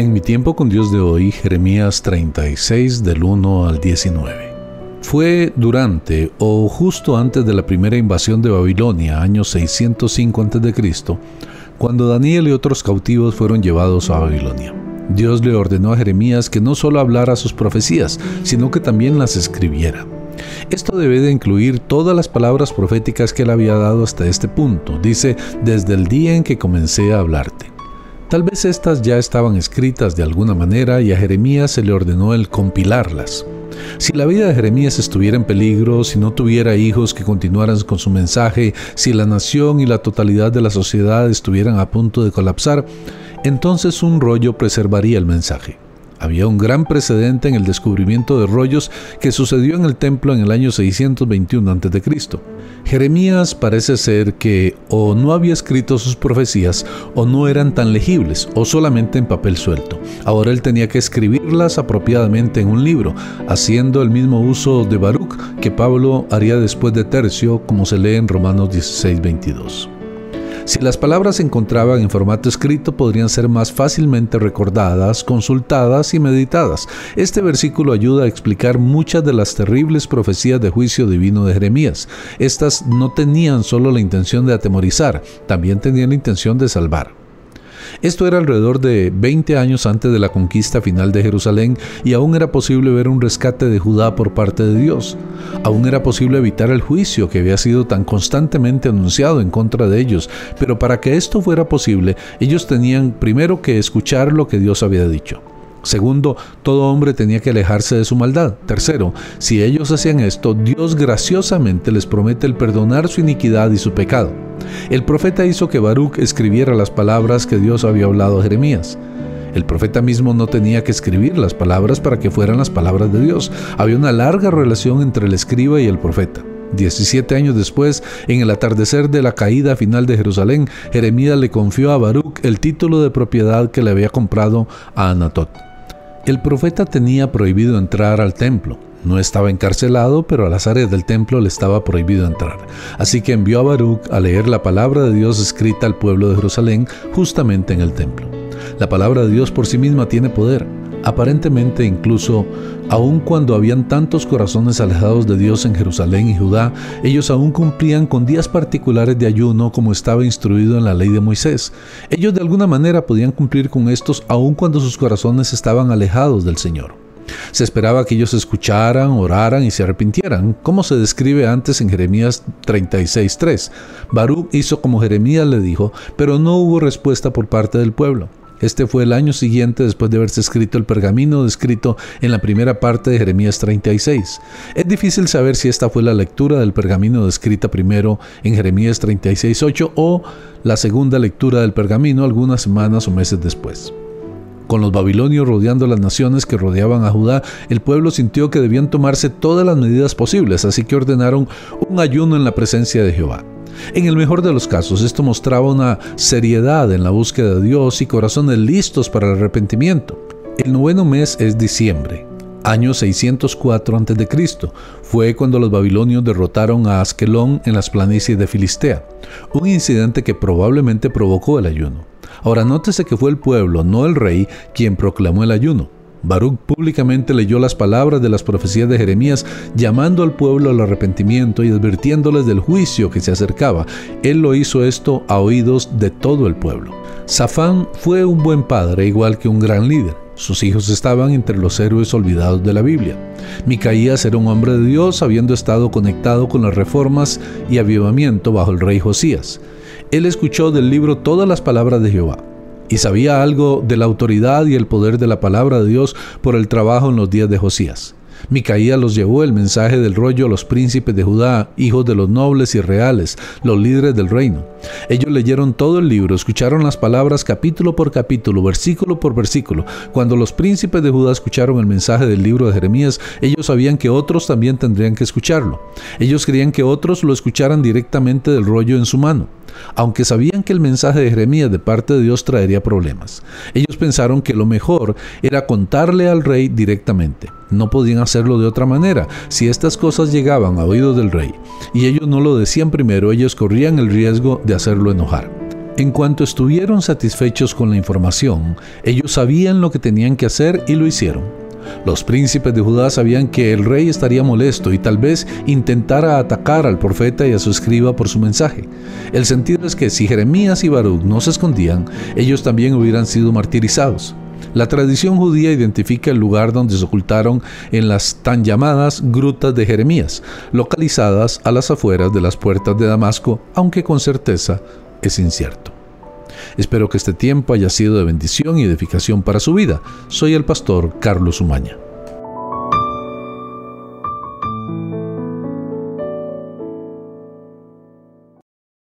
En mi tiempo con Dios de hoy, Jeremías 36 del 1 al 19. Fue durante o justo antes de la primera invasión de Babilonia, año 605 a.C., cuando Daniel y otros cautivos fueron llevados a Babilonia. Dios le ordenó a Jeremías que no solo hablara sus profecías, sino que también las escribiera. Esto debe de incluir todas las palabras proféticas que él había dado hasta este punto. Dice, desde el día en que comencé a hablarte. Tal vez estas ya estaban escritas de alguna manera y a Jeremías se le ordenó el compilarlas. Si la vida de Jeremías estuviera en peligro, si no tuviera hijos que continuaran con su mensaje, si la nación y la totalidad de la sociedad estuvieran a punto de colapsar, entonces un rollo preservaría el mensaje. Había un gran precedente en el descubrimiento de rollos que sucedió en el templo en el año 621 a.C. Jeremías parece ser que o no había escrito sus profecías o no eran tan legibles o solamente en papel suelto. Ahora él tenía que escribirlas apropiadamente en un libro, haciendo el mismo uso de Baruch que Pablo haría después de Tercio, como se lee en Romanos 16:22. Si las palabras se encontraban en formato escrito, podrían ser más fácilmente recordadas, consultadas y meditadas. Este versículo ayuda a explicar muchas de las terribles profecías de juicio divino de Jeremías. Estas no tenían solo la intención de atemorizar, también tenían la intención de salvar. Esto era alrededor de 20 años antes de la conquista final de Jerusalén y aún era posible ver un rescate de Judá por parte de Dios. Aún era posible evitar el juicio que había sido tan constantemente anunciado en contra de ellos, pero para que esto fuera posible, ellos tenían primero que escuchar lo que Dios había dicho. Segundo, todo hombre tenía que alejarse de su maldad. Tercero, si ellos hacían esto, Dios graciosamente les promete el perdonar su iniquidad y su pecado. El profeta hizo que Baruch escribiera las palabras que Dios había hablado a Jeremías. El profeta mismo no tenía que escribir las palabras para que fueran las palabras de Dios. Había una larga relación entre el escriba y el profeta. Diecisiete años después, en el atardecer de la caída final de Jerusalén, Jeremías le confió a Baruch el título de propiedad que le había comprado a Anatot. El profeta tenía prohibido entrar al templo. No estaba encarcelado, pero a las áreas del templo le estaba prohibido entrar. Así que envió a Baruch a leer la palabra de Dios escrita al pueblo de Jerusalén justamente en el templo. La palabra de Dios por sí misma tiene poder. Aparentemente incluso, aun cuando habían tantos corazones alejados de Dios en Jerusalén y Judá, ellos aún cumplían con días particulares de ayuno como estaba instruido en la ley de Moisés. Ellos de alguna manera podían cumplir con estos aun cuando sus corazones estaban alejados del Señor. Se esperaba que ellos escucharan, oraran y se arrepintieran, como se describe antes en Jeremías 36.3. Baruch hizo como Jeremías le dijo, pero no hubo respuesta por parte del pueblo. Este fue el año siguiente después de haberse escrito el pergamino descrito en la primera parte de Jeremías 36. Es difícil saber si esta fue la lectura del pergamino descrita primero en Jeremías 36.8 o la segunda lectura del pergamino algunas semanas o meses después. Con los babilonios rodeando las naciones que rodeaban a Judá, el pueblo sintió que debían tomarse todas las medidas posibles, así que ordenaron un ayuno en la presencia de Jehová. En el mejor de los casos, esto mostraba una seriedad en la búsqueda de Dios y corazones listos para el arrepentimiento. El noveno mes es diciembre, año 604 a.C. Fue cuando los babilonios derrotaron a Askelón en las planicies de Filistea, un incidente que probablemente provocó el ayuno. Ahora nótese que fue el pueblo, no el rey, quien proclamó el ayuno. Baruch públicamente leyó las palabras de las profecías de Jeremías, llamando al pueblo al arrepentimiento y advirtiéndoles del juicio que se acercaba. Él lo hizo esto a oídos de todo el pueblo. Safán fue un buen padre, igual que un gran líder. Sus hijos estaban entre los héroes olvidados de la Biblia. Micaías era un hombre de Dios, habiendo estado conectado con las reformas y avivamiento bajo el rey Josías. Él escuchó del libro todas las palabras de Jehová y sabía algo de la autoridad y el poder de la palabra de Dios por el trabajo en los días de Josías. Micaías los llevó el mensaje del rollo a los príncipes de Judá, hijos de los nobles y reales, los líderes del reino. Ellos leyeron todo el libro, escucharon las palabras capítulo por capítulo, versículo por versículo. Cuando los príncipes de Judá escucharon el mensaje del libro de Jeremías, ellos sabían que otros también tendrían que escucharlo. Ellos querían que otros lo escucharan directamente del rollo en su mano aunque sabían que el mensaje de Jeremías de parte de Dios traería problemas. Ellos pensaron que lo mejor era contarle al rey directamente. No podían hacerlo de otra manera. Si estas cosas llegaban a oídos del rey y ellos no lo decían primero, ellos corrían el riesgo de hacerlo enojar. En cuanto estuvieron satisfechos con la información, ellos sabían lo que tenían que hacer y lo hicieron. Los príncipes de Judá sabían que el rey estaría molesto y tal vez intentara atacar al profeta y a su escriba por su mensaje. El sentido es que si Jeremías y Baruch no se escondían, ellos también hubieran sido martirizados. La tradición judía identifica el lugar donde se ocultaron en las tan llamadas grutas de Jeremías, localizadas a las afueras de las puertas de Damasco, aunque con certeza es incierto. Espero que este tiempo haya sido de bendición y edificación para su vida. Soy el pastor Carlos Umaña.